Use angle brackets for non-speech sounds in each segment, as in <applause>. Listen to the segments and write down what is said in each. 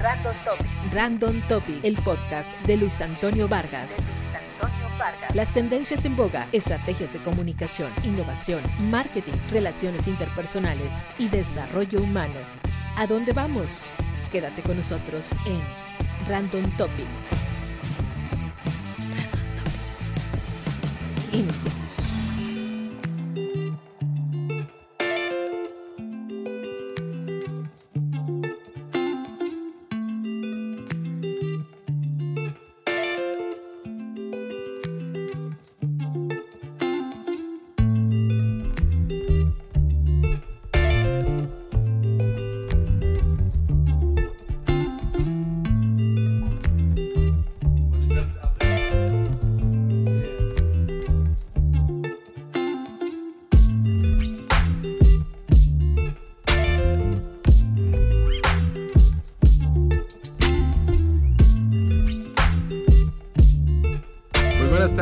Random Topic. Random Topic, el podcast de Luis Antonio Vargas. De Luis Antonio Vargas. Las tendencias en boga, estrategias de comunicación, innovación, marketing, relaciones interpersonales y desarrollo humano. ¿A dónde vamos? Quédate con nosotros en Random Topic. Random Topic. Iniciamos.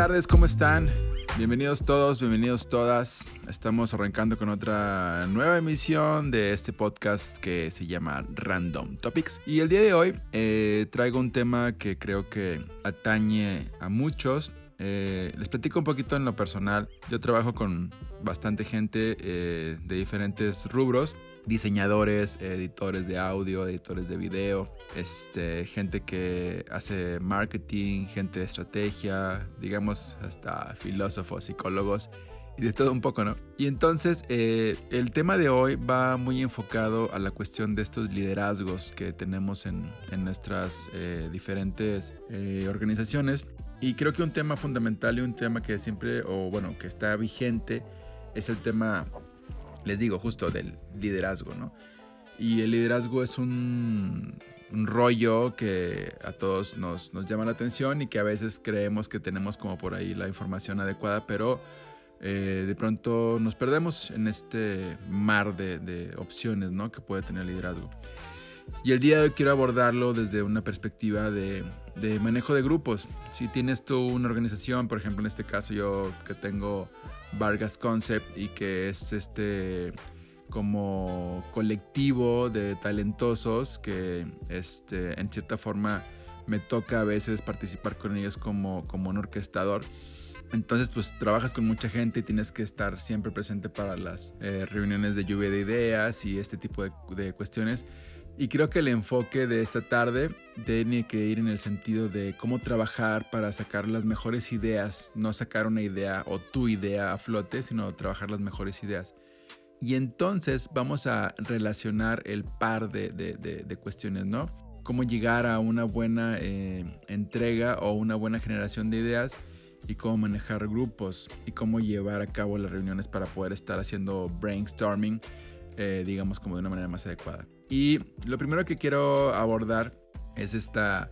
Tardes, ¿cómo están? Bienvenidos todos, bienvenidos todas. Estamos arrancando con otra nueva emisión de este podcast que se llama Random Topics. Y el día de hoy eh, traigo un tema que creo que atañe a muchos. Eh, les platico un poquito en lo personal. Yo trabajo con bastante gente eh, de diferentes rubros diseñadores, editores de audio, editores de video, este, gente que hace marketing, gente de estrategia, digamos hasta filósofos, psicólogos y de todo un poco, ¿no? Y entonces eh, el tema de hoy va muy enfocado a la cuestión de estos liderazgos que tenemos en, en nuestras eh, diferentes eh, organizaciones. Y creo que un tema fundamental y un tema que siempre, o bueno, que está vigente, es el tema les digo, justo del liderazgo, ¿no? Y el liderazgo es un, rollo que a todos nos, nos, llama la atención y que a veces creemos que tenemos como por ahí la información adecuada, pero eh, de pronto nos perdemos en este mar de, de opciones, ¿no? Que puede tener el liderazgo. Y el día de hoy quiero abordarlo desde una perspectiva de, de, manejo de grupos. Si tienes tú una organización, por ejemplo, en este caso yo que tengo Vargas Concept y que es este como colectivo de talentosos que este, en cierta forma me toca a veces participar con ellos como, como un orquestador. Entonces, pues trabajas con mucha gente y tienes que estar siempre presente para las eh, reuniones de lluvia de ideas y este tipo de, de cuestiones. Y creo que el enfoque de esta tarde tiene que ir en el sentido de cómo trabajar para sacar las mejores ideas, no sacar una idea o tu idea a flote, sino trabajar las mejores ideas. Y entonces vamos a relacionar el par de, cuestiones, ¿no? Cómo llegar a una buena eh, entrega o una buena generación de ideas y cómo manejar grupos y cómo llevar a cabo las reuniones para poder estar haciendo brainstorming, eh, digamos, como de una manera más adecuada. Y lo primero que quiero abordar es esta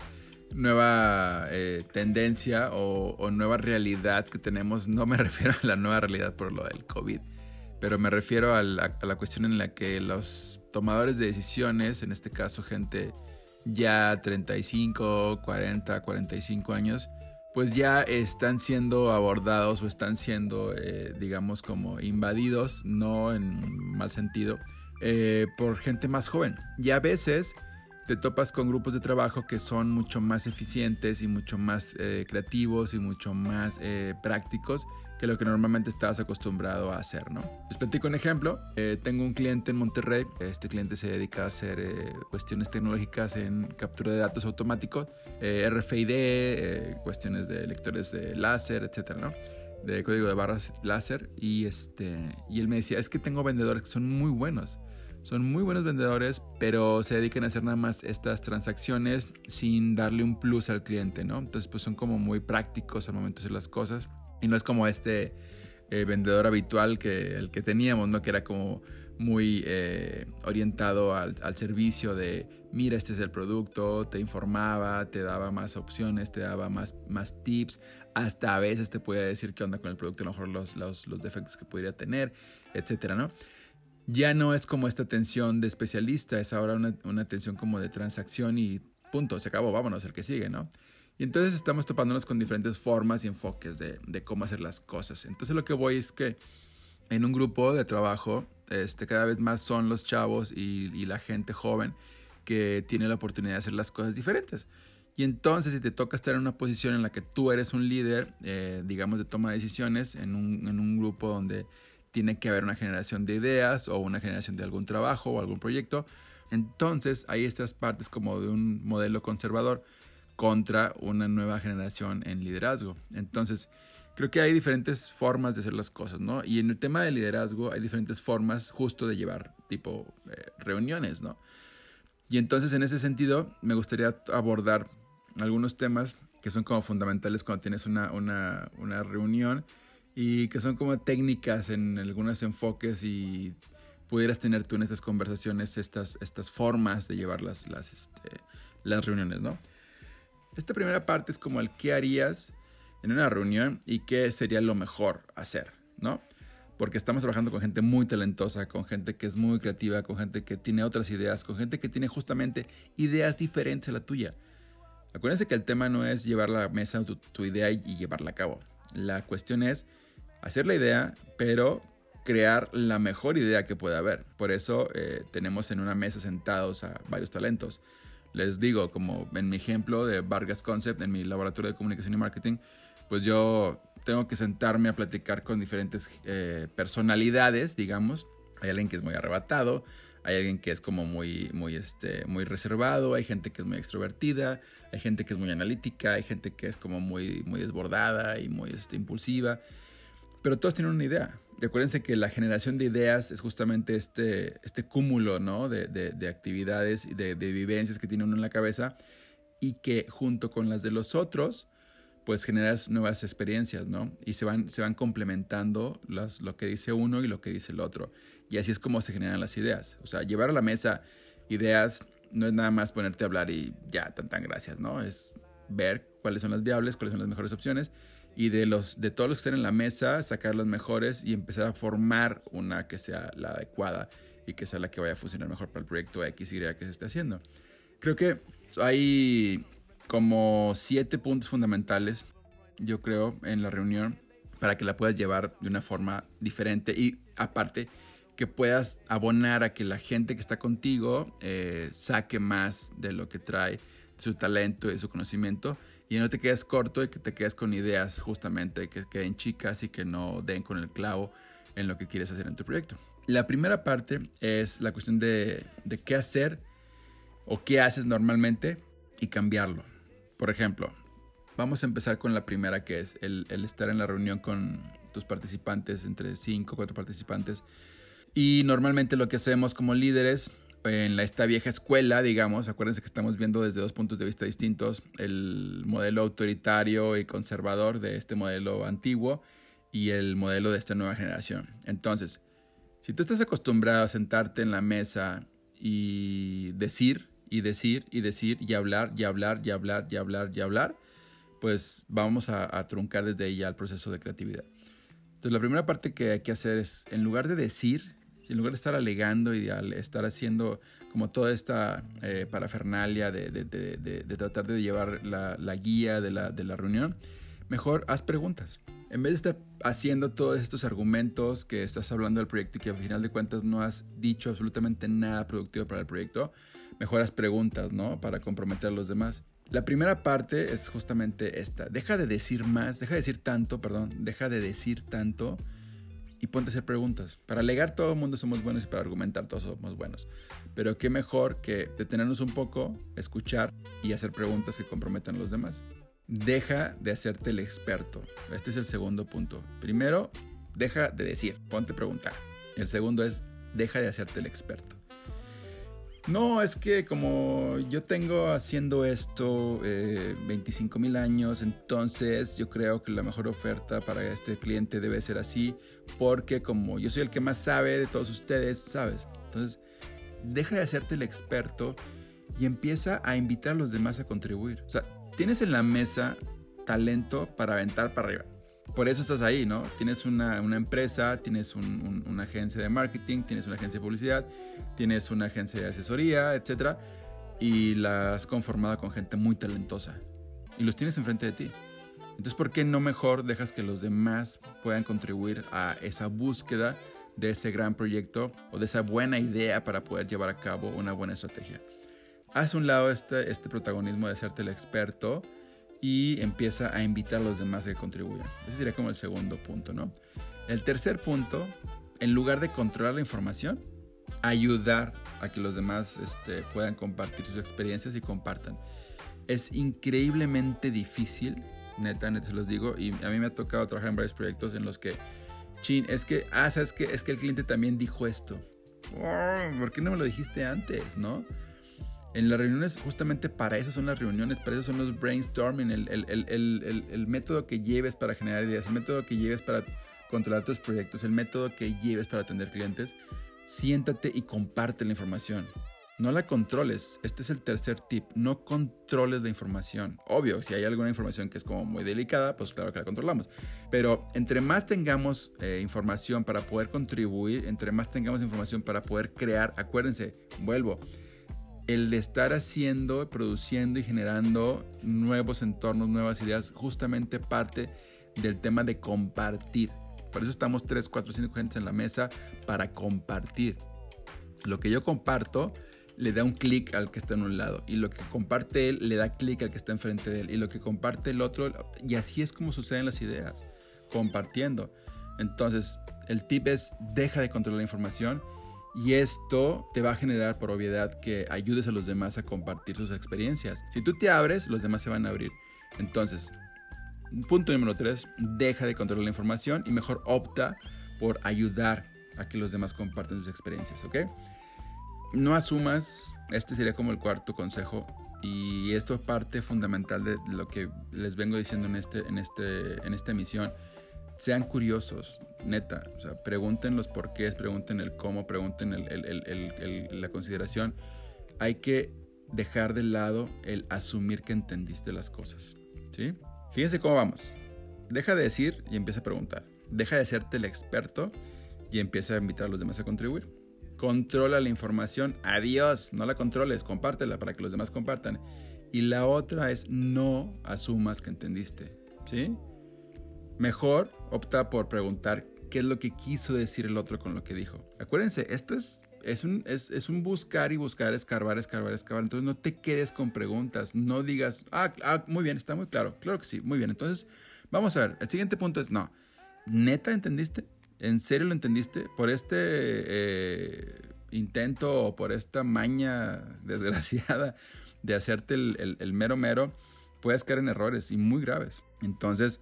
nueva eh, tendencia o, nueva realidad que tenemos. No me <laughs> refiero a la nueva realidad por lo del COVID, pero me refiero a la, a la cuestión en la que los tomadores de decisiones, en este caso gente ya 35, 40, 45 años, pues ya están siendo abordados o están siendo, eh, digamos, como invadidos, no en mal sentido, eh, por gente más joven. Y a veces te topas con grupos de trabajo que son mucho más eficientes y mucho más eh, creativos y mucho más eh, prácticos que lo que normalmente estabas acostumbrado a hacer, ¿no? Les platico un ejemplo. Eh, tengo un cliente en Monterrey. Este cliente se dedica a hacer eh, cuestiones tecnológicas en captura de datos automáticos, eh, RFID, cuestiones de lectores de láser, etcétera, ¿no? De código de barras láser. Y, este, y él me decía, es que tengo vendedores que son muy buenos son muy buenos vendedores, pero se dedican a hacer nada más estas transacciones sin darle un plus al cliente, ¿no? Entonces, pues son como muy prácticos al momento de hacer las cosas. Y no es como este eh, vendedor habitual que el que teníamos, ¿no? Que era como muy eh, orientado al, al, servicio de, mira, este es el producto, te informaba, te daba más opciones, te daba más, más tips, hasta a veces te podía decir qué onda con el producto, a lo mejor los, los, los defectos que pudiera tener, etcétera, ¿no? Ya no es como esta atención de especialista, es ahora una, una, atención como de transacción y punto, se acabó, vámonos, el que sigue, ¿no? Y entonces estamos topándonos con diferentes formas y enfoques de, de cómo hacer las cosas. Entonces lo que voy es que en un grupo de trabajo, este, cada vez más son los chavos y, y la gente joven que tiene la oportunidad de hacer las cosas diferentes. Y entonces si te toca estar en una posición en la que tú eres un líder, eh, digamos, de toma de decisiones, en un, en un grupo donde tiene que haber una generación de ideas o una generación de algún trabajo o algún proyecto, entonces hay estas partes como de un modelo conservador contra una nueva generación en liderazgo. Entonces, creo que hay diferentes formas de hacer las cosas, ¿no? Y en el tema de liderazgo hay diferentes formas justo de llevar tipo eh, reuniones, ¿no? Y entonces en ese sentido me gustaría abordar algunos temas que son como fundamentales cuando tienes una, una, una reunión y que son como técnicas en algunos enfoques y pudieras tener tú en estas conversaciones estas, estas formas de llevar las, las, este, las reuniones, ¿no? Esta primera parte es como el qué harías en una reunión y qué sería lo mejor hacer, ¿no? Porque estamos trabajando con gente muy talentosa, con gente que es muy creativa, con gente que tiene otras ideas, con gente que tiene justamente ideas diferentes a la tuya. Acuérdense que el tema no es llevar la mesa tu, tu idea y, llevarla a cabo. La cuestión es hacer la idea, pero crear la mejor idea que pueda haber. Por eso eh, tenemos en una mesa sentados a varios talentos. Les digo, como en mi ejemplo de Vargas Concept, en mi laboratorio de comunicación y marketing, pues yo tengo que sentarme a platicar con diferentes eh, personalidades, digamos. Hay alguien que es muy arrebatado, hay alguien que es como muy, muy, este, muy reservado, hay gente que es muy extrovertida, hay gente que es muy analítica, hay gente que es como muy, muy desbordada y muy este, impulsiva. Pero todos tienen una idea. Recuérdense que la generación de ideas es justamente este, este cúmulo ¿no? de, de, de actividades y de, de, vivencias que tiene uno en la cabeza y que junto con las de los otros, pues generas nuevas experiencias, ¿no? Y se van, se van complementando lo que dice uno y lo que dice el otro. Y así es como se generan las ideas. O sea, llevar a la mesa ideas no es nada más ponerte a hablar y ya, tan, tan, gracias, ¿no? Es ver cuáles son las viables, cuáles son las mejores opciones y de, los, de todos los que estén en la mesa, sacar los mejores y empezar a formar una que sea la adecuada y que sea la que vaya a funcionar mejor para el proyecto X, Y que se esté haciendo. Creo que hay como siete puntos fundamentales, yo creo, en la reunión para que la puedas llevar de una forma diferente y aparte que puedas abonar a que la gente que está contigo eh, saque más de lo que trae, su talento y su conocimiento y no te quedes corto y que te quedes con ideas justamente que queden chicas y que no den con el clavo en lo que quieres hacer en tu proyecto. La primera parte es la cuestión de, de qué hacer o qué haces normalmente y cambiarlo. Por ejemplo, vamos a empezar con la primera que es el, el estar en la reunión con tus participantes, entre 5 o 4 participantes. Y normalmente lo que hacemos como líderes en esta vieja escuela, digamos, acuérdense que estamos viendo desde dos puntos de vista distintos, el modelo autoritario y conservador de este modelo antiguo y el modelo de esta nueva generación. Entonces, si tú estás acostumbrado a sentarte en la mesa y decir y decir y decir y hablar y hablar y hablar y hablar y hablar, pues vamos a, truncar desde ahí ya el proceso de creatividad. Entonces, la primera parte que hay que hacer es, en lugar de decir, en lugar de estar alegando y de estar haciendo como toda esta eh, parafernalia de, de, de, de, tratar de llevar la, la guía de la, la, reunión, mejor haz preguntas. En vez de estar haciendo todos estos argumentos que estás hablando del proyecto y que al final de cuentas no has dicho absolutamente nada productivo para el proyecto, mejor haz preguntas, ¿no? Para comprometer a los demás. La primera parte es justamente esta. Deja de decir más, deja de decir tanto, perdón, deja de decir tanto y ponte a hacer preguntas. Para alegar todo el mundo somos buenos y para argumentar todos somos buenos. Pero qué mejor que detenernos un poco, escuchar y hacer preguntas que comprometan a los demás. Deja de hacerte el experto. Este es el segundo punto. Primero, deja de decir, ponte a preguntar. El segundo es, deja de hacerte el experto. No, es que como yo tengo haciendo esto eh, 25 mil años, entonces yo creo que la mejor oferta para este cliente debe ser así, porque como yo soy el que más sabe de todos ustedes, ¿sabes? Entonces, deja de hacerte el experto y empieza a invitar a los demás a contribuir. O sea, tienes en la mesa talento para aventar para arriba por eso estás ahí, ¿no? Tienes una, empresa, tienes un, un, una agencia de marketing, tienes una agencia de publicidad, tienes una agencia de asesoría, etc. Y la has conformado con gente muy talentosa. Y los tienes enfrente de ti. Entonces, ¿por qué no mejor dejas que los demás puedan contribuir a esa búsqueda de ese gran proyecto o de esa buena idea para poder llevar a cabo una buena estrategia? haz un lado este, este protagonismo de hacerte el experto y empieza a invitar a los demás a que contribuyan. Ese sería como el segundo punto, ¿no? El tercer punto, en lugar de controlar la información, ayudar a que los demás este, puedan compartir sus experiencias y compartan. Es increíblemente difícil, neta, neta se los digo, y a mí me ha tocado trabajar en varios proyectos en los que, chin, es que, ah, sabes que es que el cliente también dijo esto. Oh, ¿Por qué no me lo dijiste antes, no? En las reuniones, justamente para eso son las reuniones, para eso son los brainstorming, el, el, el, el, método que lleves para generar ideas, el método que lleves para controlar tus proyectos, el método que lleves para atender clientes. Siéntate y comparte la información. No la controles. Este es el tercer tip. No controles la información. Obvio, si hay alguna información que es como muy delicada, pues claro que la controlamos. Pero entre más tengamos eh, información para poder contribuir, entre más tengamos información para poder crear, acuérdense, vuelvo, el de estar haciendo, produciendo y generando nuevos entornos, nuevas ideas, justamente parte del tema de compartir. Por eso estamos 3, 4, 5 gente en la mesa para compartir. Lo que yo comparto le da un clic al que está en un lado y lo que comparte él le da clic al que está enfrente de él y lo que comparte el otro y así es como suceden las ideas, compartiendo. Entonces, el tip es deja de controlar la información y esto te va a generar por obviedad que ayudes a los demás a compartir sus experiencias. Si tú te abres, los demás se van a abrir. Entonces, punto número tres, deja de controlar la información y mejor opta por ayudar a que los demás compartan sus experiencias, ¿ok? No asumas, este sería como el cuarto consejo y esto es parte fundamental de lo que les vengo diciendo en, este, en, este, en esta emisión sean curiosos, neta. O sea, pregunten los porqués, pregunten el cómo, pregunten la consideración. Hay que dejar de lado el asumir que entendiste las cosas. ¿Sí? Fíjense cómo vamos. Deja de decir y empieza a preguntar. Deja de hacerte el experto y empieza a invitar a los demás a contribuir. Controla la información. Adiós. No la controles. Compártela para que los demás compartan. Y la otra es no asumas que entendiste. ¿Sí? Mejor opta por preguntar qué es lo que quiso decir el otro con lo que dijo. Acuérdense, esto es, es, un, es, un buscar y buscar, escarbar, escarbar, escarbar. Entonces no te quedes con preguntas, no digas, ah, ah, muy bien, está muy claro. Claro que sí, muy bien. Entonces, vamos a ver, el siguiente punto es, no, ¿neta entendiste? ¿En serio lo entendiste? Por este eh, intento o por esta maña <laughs> desgraciada de hacerte el, el mero mero, puedes caer en errores y muy graves. Entonces,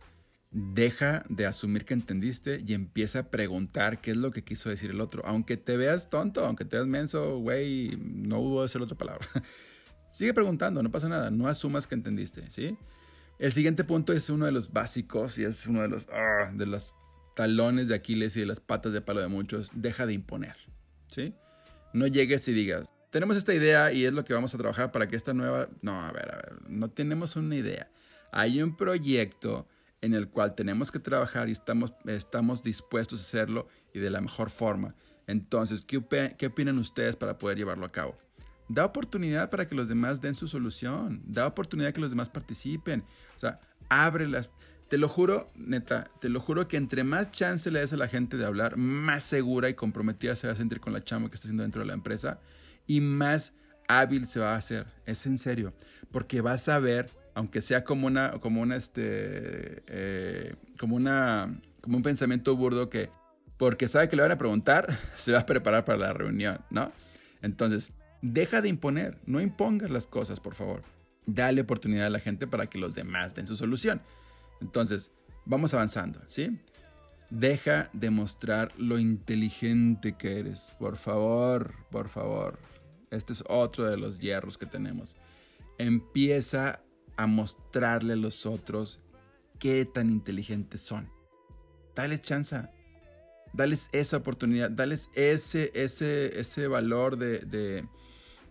deja de asumir que entendiste y empieza a preguntar qué es lo que quiso decir el otro. Aunque te veas tonto, aunque te veas menso, güey, no hubo decir otra palabra. <laughs> Sigue preguntando, no pasa nada, no asumas que entendiste, ¿sí? El siguiente punto es uno de los básicos y es uno de los, ah, de los talones de Aquiles y de las patas de palo de muchos. Deja de imponer, ¿sí? No llegues y digas, tenemos esta idea y es lo que vamos a trabajar para que esta nueva... No, a ver, a ver, no tenemos una idea. Hay un proyecto en el cual tenemos que trabajar y estamos, estamos dispuestos a hacerlo y de la mejor forma. Entonces, ¿qué, ¿qué opinan ustedes para poder llevarlo a cabo? Da oportunidad para que los demás den su solución. Da oportunidad que los demás participen. O sea, ábrelas. Te lo juro, neta, te lo juro que entre más chance le des a la gente de hablar, más segura y comprometida se va a sentir con la chama que está haciendo dentro de la empresa y más hábil se va a hacer. Es en serio. Porque vas a ver aunque sea como una, como una, este, eh, como una, como un pensamiento burdo que, porque sabe que le van a preguntar, <laughs> se va a preparar para la reunión, ¿no? Entonces, deja de imponer, no impongas las cosas, por favor. Dale oportunidad a la gente para que los demás den su solución. Entonces, vamos avanzando, ¿sí? Deja de mostrar lo inteligente que eres, por favor, por favor. Este es otro de los hierros que tenemos. Empieza a mostrarle a los otros qué tan inteligentes son. Dales chance. Dales esa oportunidad. Dales ese, ese, ese valor de,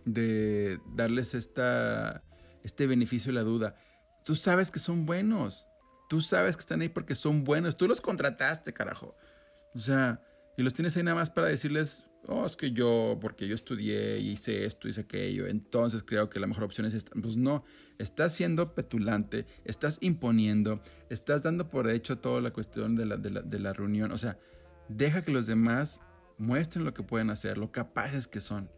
de, darles esta, este beneficio de la duda. Tú sabes que son buenos. Tú sabes que están ahí porque son buenos. Tú los contrataste, carajo. O sea, y los tienes ahí nada más para decirles, oh, es que yo, porque yo estudié y hice esto, hice aquello, entonces creo que la mejor opción es esta. Pues no, estás siendo petulante, estás imponiendo, estás dando por hecho toda la cuestión de la, de la, reunión. O sea, deja que los demás muestren lo que pueden hacer, lo capaces que son.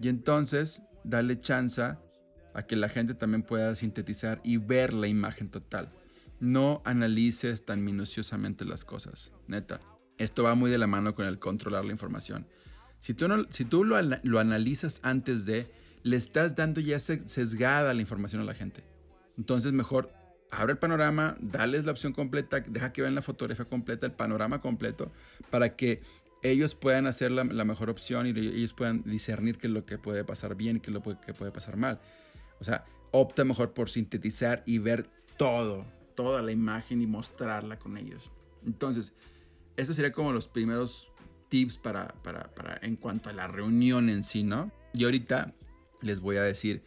Y entonces dale chance a que la gente también pueda sintetizar y ver la imagen total. No analices tan minuciosamente las cosas, neta. Esto va muy de la mano con el controlar la información. Si tú, no, si tú lo, lo analizas antes de, le estás dando ya sesgada la información a la gente. Entonces mejor abre el panorama, dales la opción completa, deja que vean la fotografía completa, el panorama completo, para que ellos puedan hacer la, mejor opción y ellos puedan discernir qué es lo que puede pasar bien y qué es lo que puede pasar mal. O sea, opta mejor por sintetizar y ver todo, toda la imagen y mostrarla con ellos. Entonces, eso sería como los primeros tips para, para, para en cuanto a la reunión en sí, ¿no? Y ahorita les voy a decir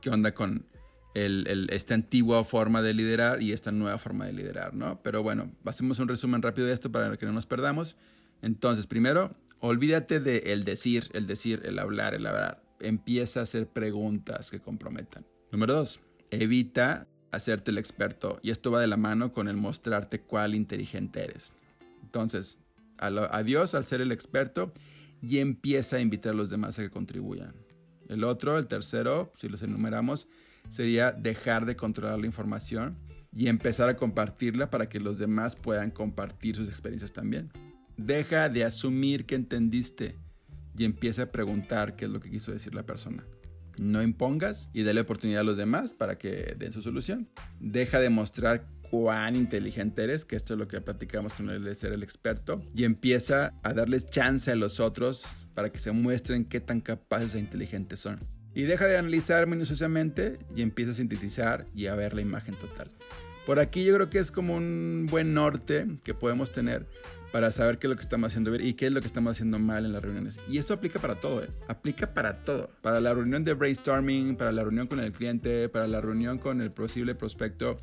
qué onda con esta antigua forma de liderar y esta nueva forma de liderar, ¿no? Pero bueno, hacemos un resumen rápido de esto para que no nos perdamos. Entonces, primero, olvídate de el decir, el decir, el hablar, el hablar. Empieza a hacer preguntas que comprometan. Número dos, evita hacerte el experto. Y esto va de la mano con el mostrarte cuál inteligente eres. Entonces, adiós al ser el experto y empieza a invitar a los demás a que contribuyan. El otro, el tercero, si los enumeramos, sería dejar de controlar la información y empezar a compartirla para que los demás puedan compartir sus experiencias también. Deja de asumir que entendiste y empieza a preguntar qué es lo que quiso decir la persona. No impongas y dale oportunidad a los demás para que den su solución. Deja de mostrar cuán inteligente eres, que esto es lo que platicamos con el de ser el experto, y empieza a darles chance a los otros para que se muestren qué tan capaces e inteligentes son. Y deja de analizar minuciosamente y empieza a sintetizar y a ver la imagen total. Por aquí yo creo que es como un buen norte que podemos tener para saber qué es lo que estamos haciendo bien y qué es lo que estamos haciendo mal en las reuniones. Y eso aplica para todo, ¿eh? aplica para todo. Para la reunión de brainstorming, para la reunión con el cliente, para la reunión con el posible prospecto,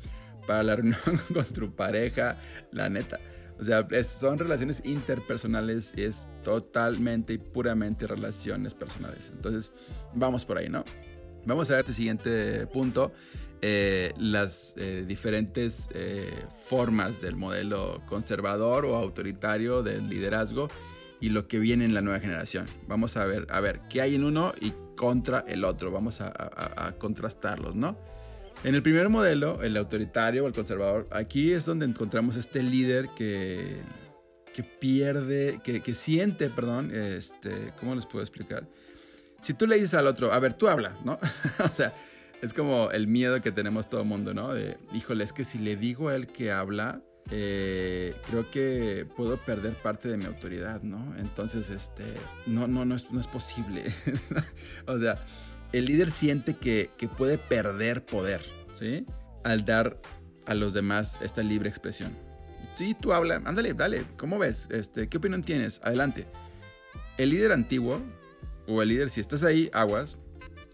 para la <laughs> reunión con tu pareja, la neta. O sea, son relaciones interpersonales y es totalmente y puramente relaciones personales. Entonces, vamos por ahí, ¿no? Vamos a ver este siguiente punto. Eh, las eh, diferentes eh, formas del modelo conservador o autoritario del liderazgo y lo que viene en la nueva generación. Vamos a ver, a ver qué hay en uno y contra el otro. Vamos a, a contrastarlos, ¿no? En el primer modelo, el autoritario o el conservador, aquí es donde encontramos este líder que, que pierde, que, que, siente, perdón, este, ¿cómo les puedo explicar? Si tú le dices al otro, a ver, tú habla, ¿no? <laughs> o sea, es como el miedo que tenemos todo el mundo, ¿no? Híjole, es que si le digo a él que habla, eh, creo que puedo perder parte de mi autoridad, ¿no? Entonces, este, no, no, no es, no es posible. <laughs> o sea, el líder siente que, puede perder poder, ¿sí? Al dar a los demás esta libre expresión. Sí, tú habla, ándale, dale, ¿cómo ves? Este, ¿Qué opinión tienes? Adelante. El líder antiguo, o el líder, si estás ahí, aguas,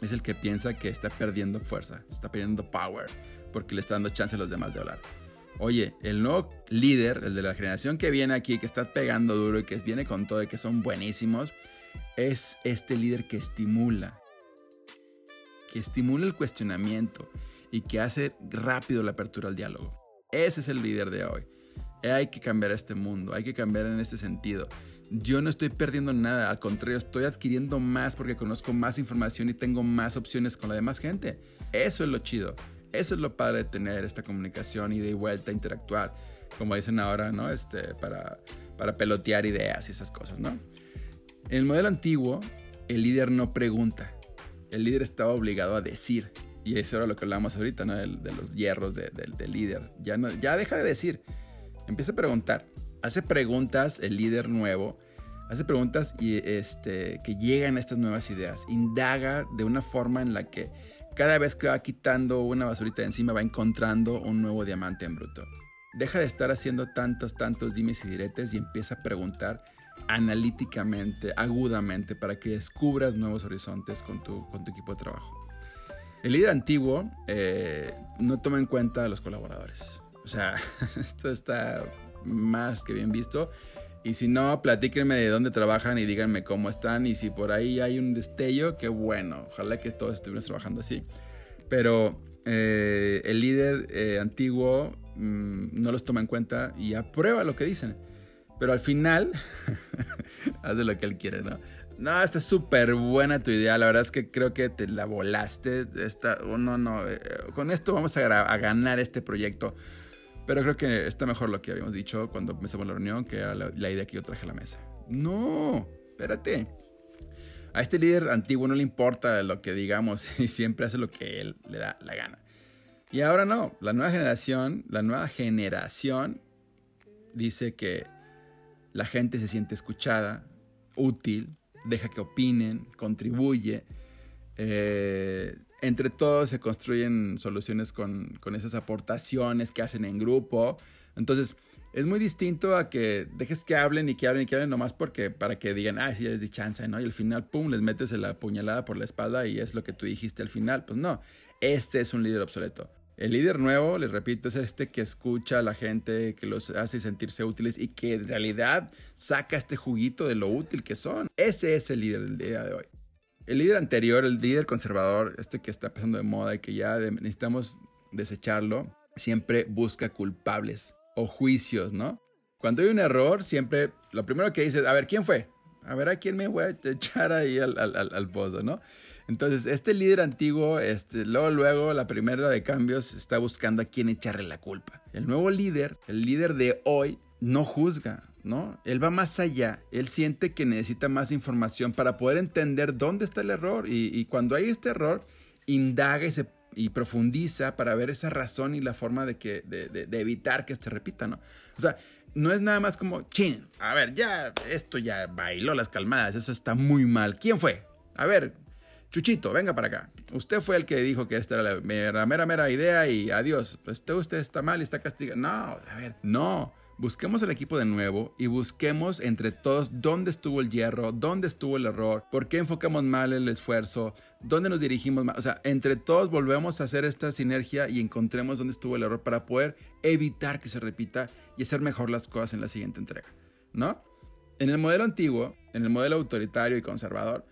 es el que piensa que está perdiendo fuerza, está perdiendo power, porque le está dando chance a los demás de hablar. Oye, el nuevo líder, el de la generación que viene aquí, que está pegando duro y que viene con todo y que son buenísimos, es este líder que estimula, que estimula el cuestionamiento y que hace rápido la apertura al diálogo. Ese es el líder de hoy. Hay que cambiar este mundo, hay que cambiar en este sentido. Yo no estoy perdiendo nada, al contrario, estoy adquiriendo más porque conozco más información y tengo más opciones con la demás gente. Eso es lo chido. Eso es lo padre de tener esta comunicación y de vuelta, interactuar, como dicen ahora, ¿no? Este, para, para pelotear ideas y esas cosas, ¿no? En el modelo antiguo, el líder no pregunta, el líder estaba obligado a decir. Y eso era lo que hablábamos ahorita, ¿no? De, los hierros del líder. Ya, no, ya deja de decir. Empieza a preguntar. Hace preguntas el líder nuevo. Hace preguntas y, este, que llegan a estas nuevas ideas. Indaga de una forma en la que cada vez que va quitando una basurita de encima va encontrando un nuevo diamante en bruto. Deja de estar haciendo tantos, tantos dimes y diretes y empieza a preguntar analíticamente, agudamente, para que descubras nuevos horizontes con tu, con tu equipo de trabajo. El líder antiguo eh, no toma en cuenta a los colaboradores. O sea, <laughs> esto está más que bien visto. Y si no, platíquenme de dónde trabajan y díganme cómo están. Y si por ahí hay un destello, qué bueno. Ojalá que todos estuviéramos trabajando así. Pero eh, el líder eh, antiguo mm, no los toma en cuenta y aprueba lo que dicen. Pero al final, <laughs> hace lo que él quiere, ¿no? No, está súper buena tu idea. La verdad es que creo que te la volaste. Esta, oh, no, no. Eh, con esto vamos a, ganar este proyecto. Pero creo que está mejor lo que habíamos dicho cuando empezamos la reunión, que era la, idea que yo traje a la mesa. No, espérate. A este líder antiguo no le importa lo que digamos <laughs> y siempre hace lo que él le da la gana. Y ahora no, la nueva generación, la nueva generación dice que la gente se siente escuchada, útil, deja que opinen, contribuye. Eh, entre todos se construyen soluciones con, esas aportaciones que hacen en grupo. Entonces, es muy distinto a que dejes que hablen y que hablen y que hablen nomás porque para que digan, ah, sí, es de chance, ¿no? Y al final, pum, les metes la puñalada por la espalda y es lo que tú dijiste al final. Pues no, este es un líder obsoleto. El líder nuevo, les repito, es este que escucha a la gente, que los hace sentirse útiles y que en realidad saca este juguito de lo útil que son. Ese es el líder del día de hoy. El líder anterior, el líder conservador, este que está pasando de moda y que ya necesitamos desecharlo, siempre busca culpables o juicios, ¿no? Cuando hay un error, siempre lo primero que dice, a ver, ¿quién fue? A ver, ¿a quién me voy a echar ahí al, al, al pozo, ¿no? Entonces, este líder antiguo, este, luego, luego, la primera de cambios está buscando a quién echarle la culpa. El nuevo líder, el líder de hoy, no juzga, ¿no? Él va más allá. Él siente que necesita más información para poder entender dónde está el error. Y, cuando hay este error, indaga y, profundiza para ver esa razón y la forma de, que, de, de, evitar que se repita, ¿no? O sea, no es nada más como, chin, a ver, ya, esto ya bailó las calmadas, eso está muy mal. ¿Quién fue? A ver, Chuchito, venga para acá. Usted fue el que dijo que esta era la mera, mera, mera idea y adiós. Pues usted, usted está mal y está castigado. No, a ver, no. Busquemos el equipo de nuevo y busquemos entre todos dónde estuvo el hierro, dónde estuvo el error, por qué enfocamos mal el esfuerzo, dónde nos dirigimos mal. O sea, entre todos volvemos a hacer esta sinergia y encontremos dónde estuvo el error para poder evitar que se repita y hacer mejor las cosas en la siguiente entrega. ¿No? En el modelo antiguo, en el modelo autoritario y conservador,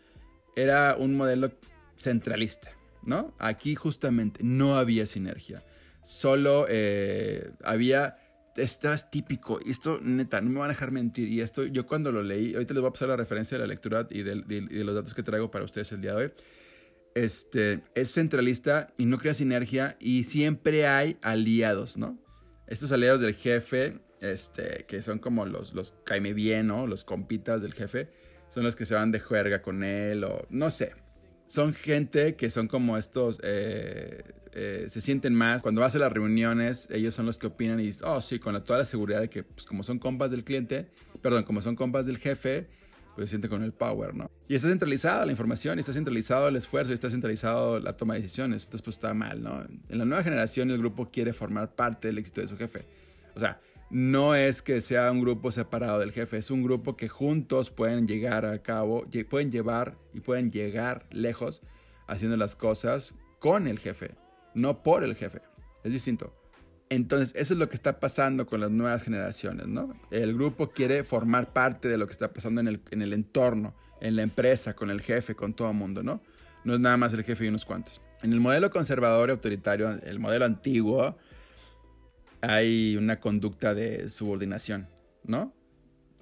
era un modelo centralista, ¿no? Aquí justamente no había sinergia, solo eh, había, estás típico, y esto neta, no me van a dejar mentir, y esto yo cuando lo leí, ahorita les voy a pasar la referencia de la lectura y de, los datos que traigo para ustedes el día de hoy, este, es centralista y no crea sinergia y siempre hay aliados, ¿no? Estos aliados del jefe, este, que son como los, los caime bien, ¿no? Los compitas del jefe, son los que se van de juerga con él o no sé. Son gente que son como estos, eh, eh, se sienten más. Cuando vas a las reuniones, ellos son los que opinan y dicen, oh sí, con toda la seguridad de que pues, como son compas del cliente, perdón, como son compas del jefe, pues se siente con el power, ¿no? Y está centralizada la información, y está centralizado el esfuerzo, y está centralizado la toma de decisiones. Entonces, pues está mal, ¿no? En la nueva generación, el grupo quiere formar parte del éxito de su jefe. O sea, no es que sea un grupo separado del jefe, es un grupo que juntos pueden llegar a cabo, pueden llevar y pueden llegar lejos haciendo las cosas con el jefe, no por el jefe. Es distinto. Entonces, eso es lo que está pasando con las nuevas generaciones, ¿no? El grupo quiere formar parte de lo que está pasando en el, en el entorno, en la empresa, con el jefe, con todo el mundo, ¿no? No es nada más el jefe y unos cuantos. En el modelo conservador y autoritario, el modelo antiguo, hay una conducta de subordinación, ¿no?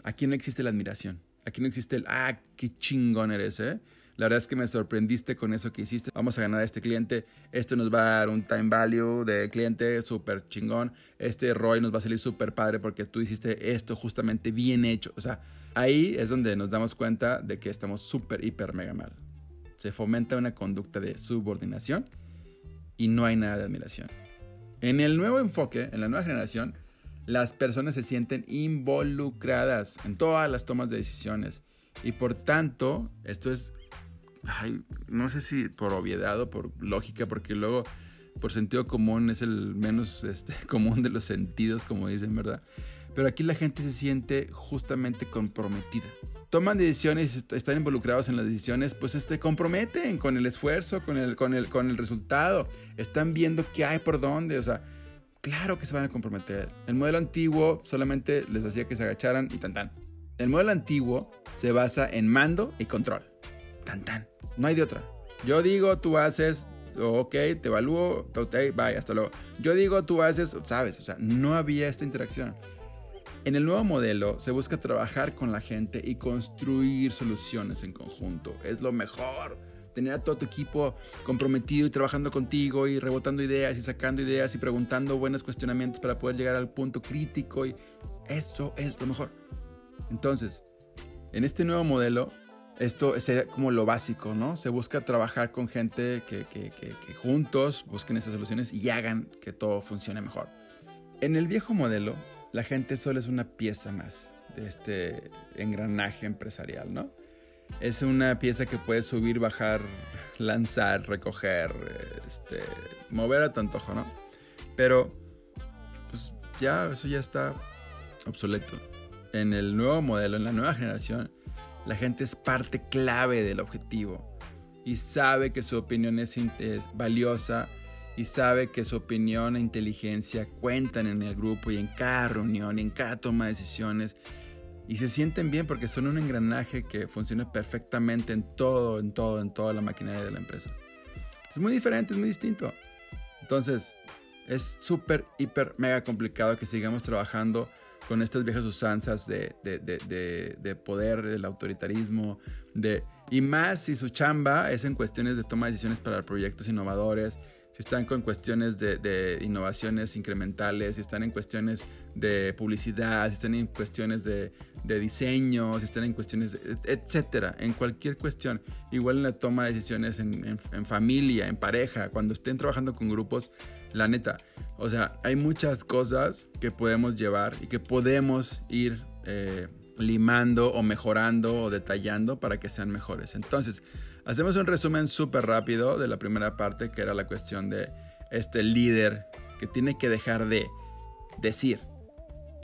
Aquí no existe la admiración. Aquí no existe el, ah, qué chingón eres, ¿eh? La verdad es que me sorprendiste con eso que hiciste. Vamos a ganar a este cliente. Esto nos va a dar un time value de cliente súper chingón. Este ROI nos va a salir súper padre porque tú hiciste esto justamente bien hecho. O sea, ahí es donde nos damos cuenta de que estamos súper, hiper, mega mal. Se fomenta una conducta de subordinación y no hay nada de admiración. En el nuevo enfoque, en la nueva generación, las personas se sienten involucradas en todas las tomas de decisiones. Y por tanto, esto es, no sé si por obviedad o por lógica, porque luego por sentido común es el menos este, <laughs> común de los sentidos, como dicen, ¿verdad? Pero aquí la gente se siente justamente comprometida toman decisiones, están involucrados en las decisiones, pues este, comprometen con el esfuerzo, con el, con, el, con el resultado. Están viendo qué hay por dónde, o sea, claro que se van a comprometer. El modelo antiguo solamente les hacía que se agacharan y tan tan. El modelo antiguo se basa en mando y control. Tan tan. No hay de otra. Yo digo, tú haces, ok, te evalúo, ok, bye, hasta luego. Yo digo, tú haces, sabes, o sea, no había esta interacción. En el nuevo modelo se busca trabajar con la gente y construir soluciones en conjunto. Es lo mejor. Tener a todo tu equipo comprometido y trabajando contigo y rebotando ideas y sacando ideas y preguntando buenos cuestionamientos para poder llegar al punto crítico. Y eso es lo mejor. Entonces, en este nuevo modelo, esto sería como lo básico, ¿no? Se busca trabajar con gente que, que, juntos busquen esas soluciones y hagan que todo funcione mejor. En el viejo modelo, la gente solo es una pieza más de este engranaje empresarial, ¿no? Es una pieza que puedes subir, bajar, lanzar, recoger, este, mover a tu antojo, ¿no? Pero, pues ya, eso ya está obsoleto. En el nuevo modelo, en la nueva generación, la gente es parte clave del objetivo y sabe que su opinión es, valiosa y sabe que su opinión e inteligencia cuentan en el grupo y en cada reunión y en cada toma de decisiones y se sienten bien porque son un engranaje que funciona perfectamente en todo, en todo, en toda la maquinaria de la empresa. Es muy diferente, es muy distinto. Entonces, es súper, hiper, mega complicado que sigamos trabajando con estas viejas usanzas de, de, de, de, poder, del autoritarismo, de, y más si su chamba es en cuestiones de toma de decisiones para proyectos innovadores, si están con cuestiones de, innovaciones incrementales, si están en cuestiones de publicidad, si están en cuestiones de, diseño, si están en cuestiones, etcétera, en cualquier cuestión, igual en la toma de decisiones en, en familia, en pareja, cuando estén trabajando con grupos, la neta, o sea, hay muchas cosas que podemos llevar y que podemos ir eh, limando o mejorando o detallando para que sean mejores. Entonces, hacemos un resumen súper rápido de la primera parte, que era la cuestión de este líder que tiene que dejar de decir,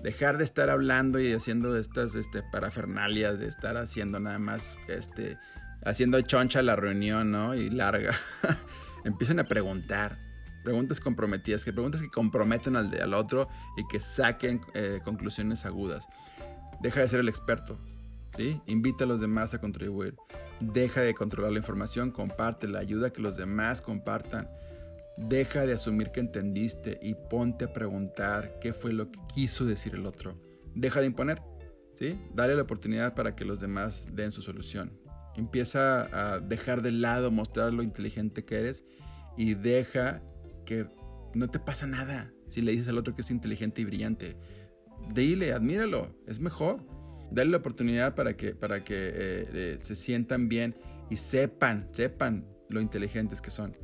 dejar de estar hablando y haciendo estas este, parafernalias, de estar haciendo nada más, este, haciendo choncha la reunión, ¿no? Y larga. <laughs> Empiecen a preguntar preguntas comprometidas, que preguntas que comprometen al, al otro y que saquen eh, conclusiones agudas. Deja de ser el experto, Invita a los demás a contribuir. Deja de controlar la información, comparte la ayuda que los demás compartan. Deja de asumir que entendiste y ponte a preguntar qué fue lo que quiso decir el otro. Deja de imponer, ¿sí? Dale la oportunidad para que los demás den su solución. Empieza a dejar de lado mostrar lo inteligente que eres y deja que no te pasa nada si le dices al otro que es inteligente y brillante. Dile, admíralo, es mejor. Dale la oportunidad para que, para que eh, eh, se sientan bien y sepan, sepan lo inteligentes que son.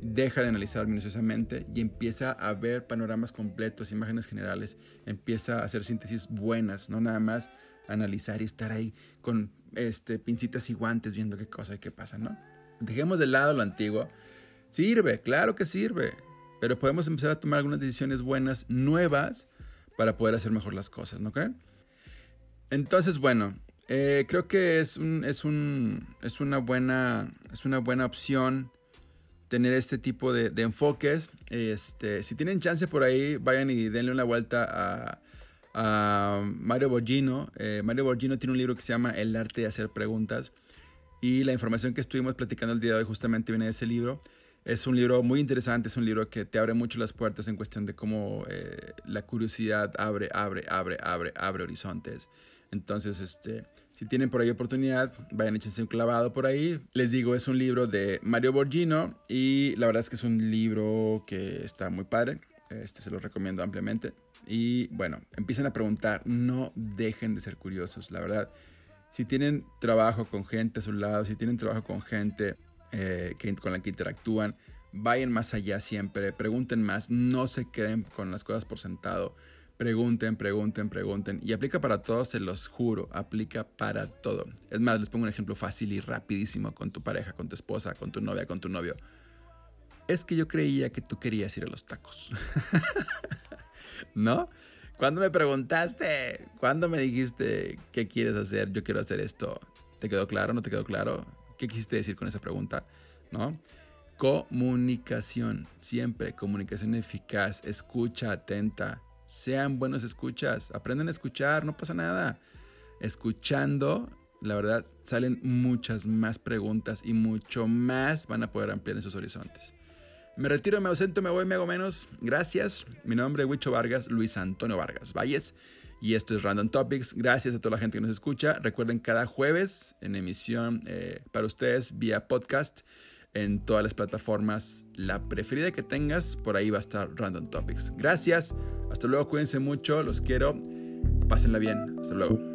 Deja de analizar minuciosamente y empieza a ver panoramas completos, imágenes generales. Empieza a hacer síntesis buenas, no nada más analizar y estar ahí con este, pincitas y guantes viendo qué cosa y qué pasa, ¿no? Dejemos de lado lo antiguo Sirve, claro que sirve, pero podemos empezar a tomar algunas decisiones buenas, nuevas, para poder hacer mejor las cosas, ¿no creen? Entonces, bueno, eh, creo que es, un, es, un, es, una buena, es una buena opción tener este tipo de, enfoques. Este, si tienen chance por ahí, vayan y denle una vuelta a, Mario Borgino. Eh, Mario Borgino tiene un libro que se llama El arte de hacer preguntas. Y la información que estuvimos platicando el día de hoy justamente viene de ese libro. Es un libro muy interesante, es un libro que te abre mucho las puertas en cuestión de cómo eh, la curiosidad abre, abre, abre, abre, abre horizontes. Entonces, este, si tienen por ahí oportunidad, vayan échense un clavado por ahí. Les digo, es un libro de Mario Borgino y la verdad es que es un libro que está muy padre. Este se lo recomiendo ampliamente. Y bueno, empiecen a preguntar, no dejen de ser curiosos, la verdad. Si tienen trabajo con gente a su lado, si tienen trabajo con gente eh, con la que interactúan. Vayan más allá siempre, pregunten más, no se queden con las cosas por sentado. Pregunten, pregunten, pregunten. Y aplica para todos, se los juro, aplica para todo. Es más, les pongo un ejemplo fácil y rapidísimo con tu pareja, con tu esposa, con tu novia, con tu novio. Es que yo creía que tú querías ir a los tacos. <laughs> ¿No? Cuando me preguntaste? ¿Cuándo me dijiste qué quieres hacer? Yo quiero hacer esto. ¿Te quedó claro? ¿No te quedó claro? ¿Qué quisiste decir con esa pregunta? ¿No? Comunicación, siempre comunicación eficaz, escucha atenta, sean buenos escuchas, aprendan a escuchar, no pasa nada. Escuchando, la verdad, salen muchas más preguntas y mucho más van a poder ampliar esos horizontes. Me retiro, me ausento, me voy, me hago menos. Gracias. Mi nombre es Huicho Vargas, Luis Antonio Vargas Valles. Y esto es Random Topics. Gracias a toda la gente que nos escucha. Recuerden cada jueves en emisión eh, para ustedes vía podcast en todas las plataformas. La preferida que tengas, por ahí va a estar Random Topics. Gracias. Hasta luego. Cuídense mucho. Los quiero. Pásenla bien. Hasta luego.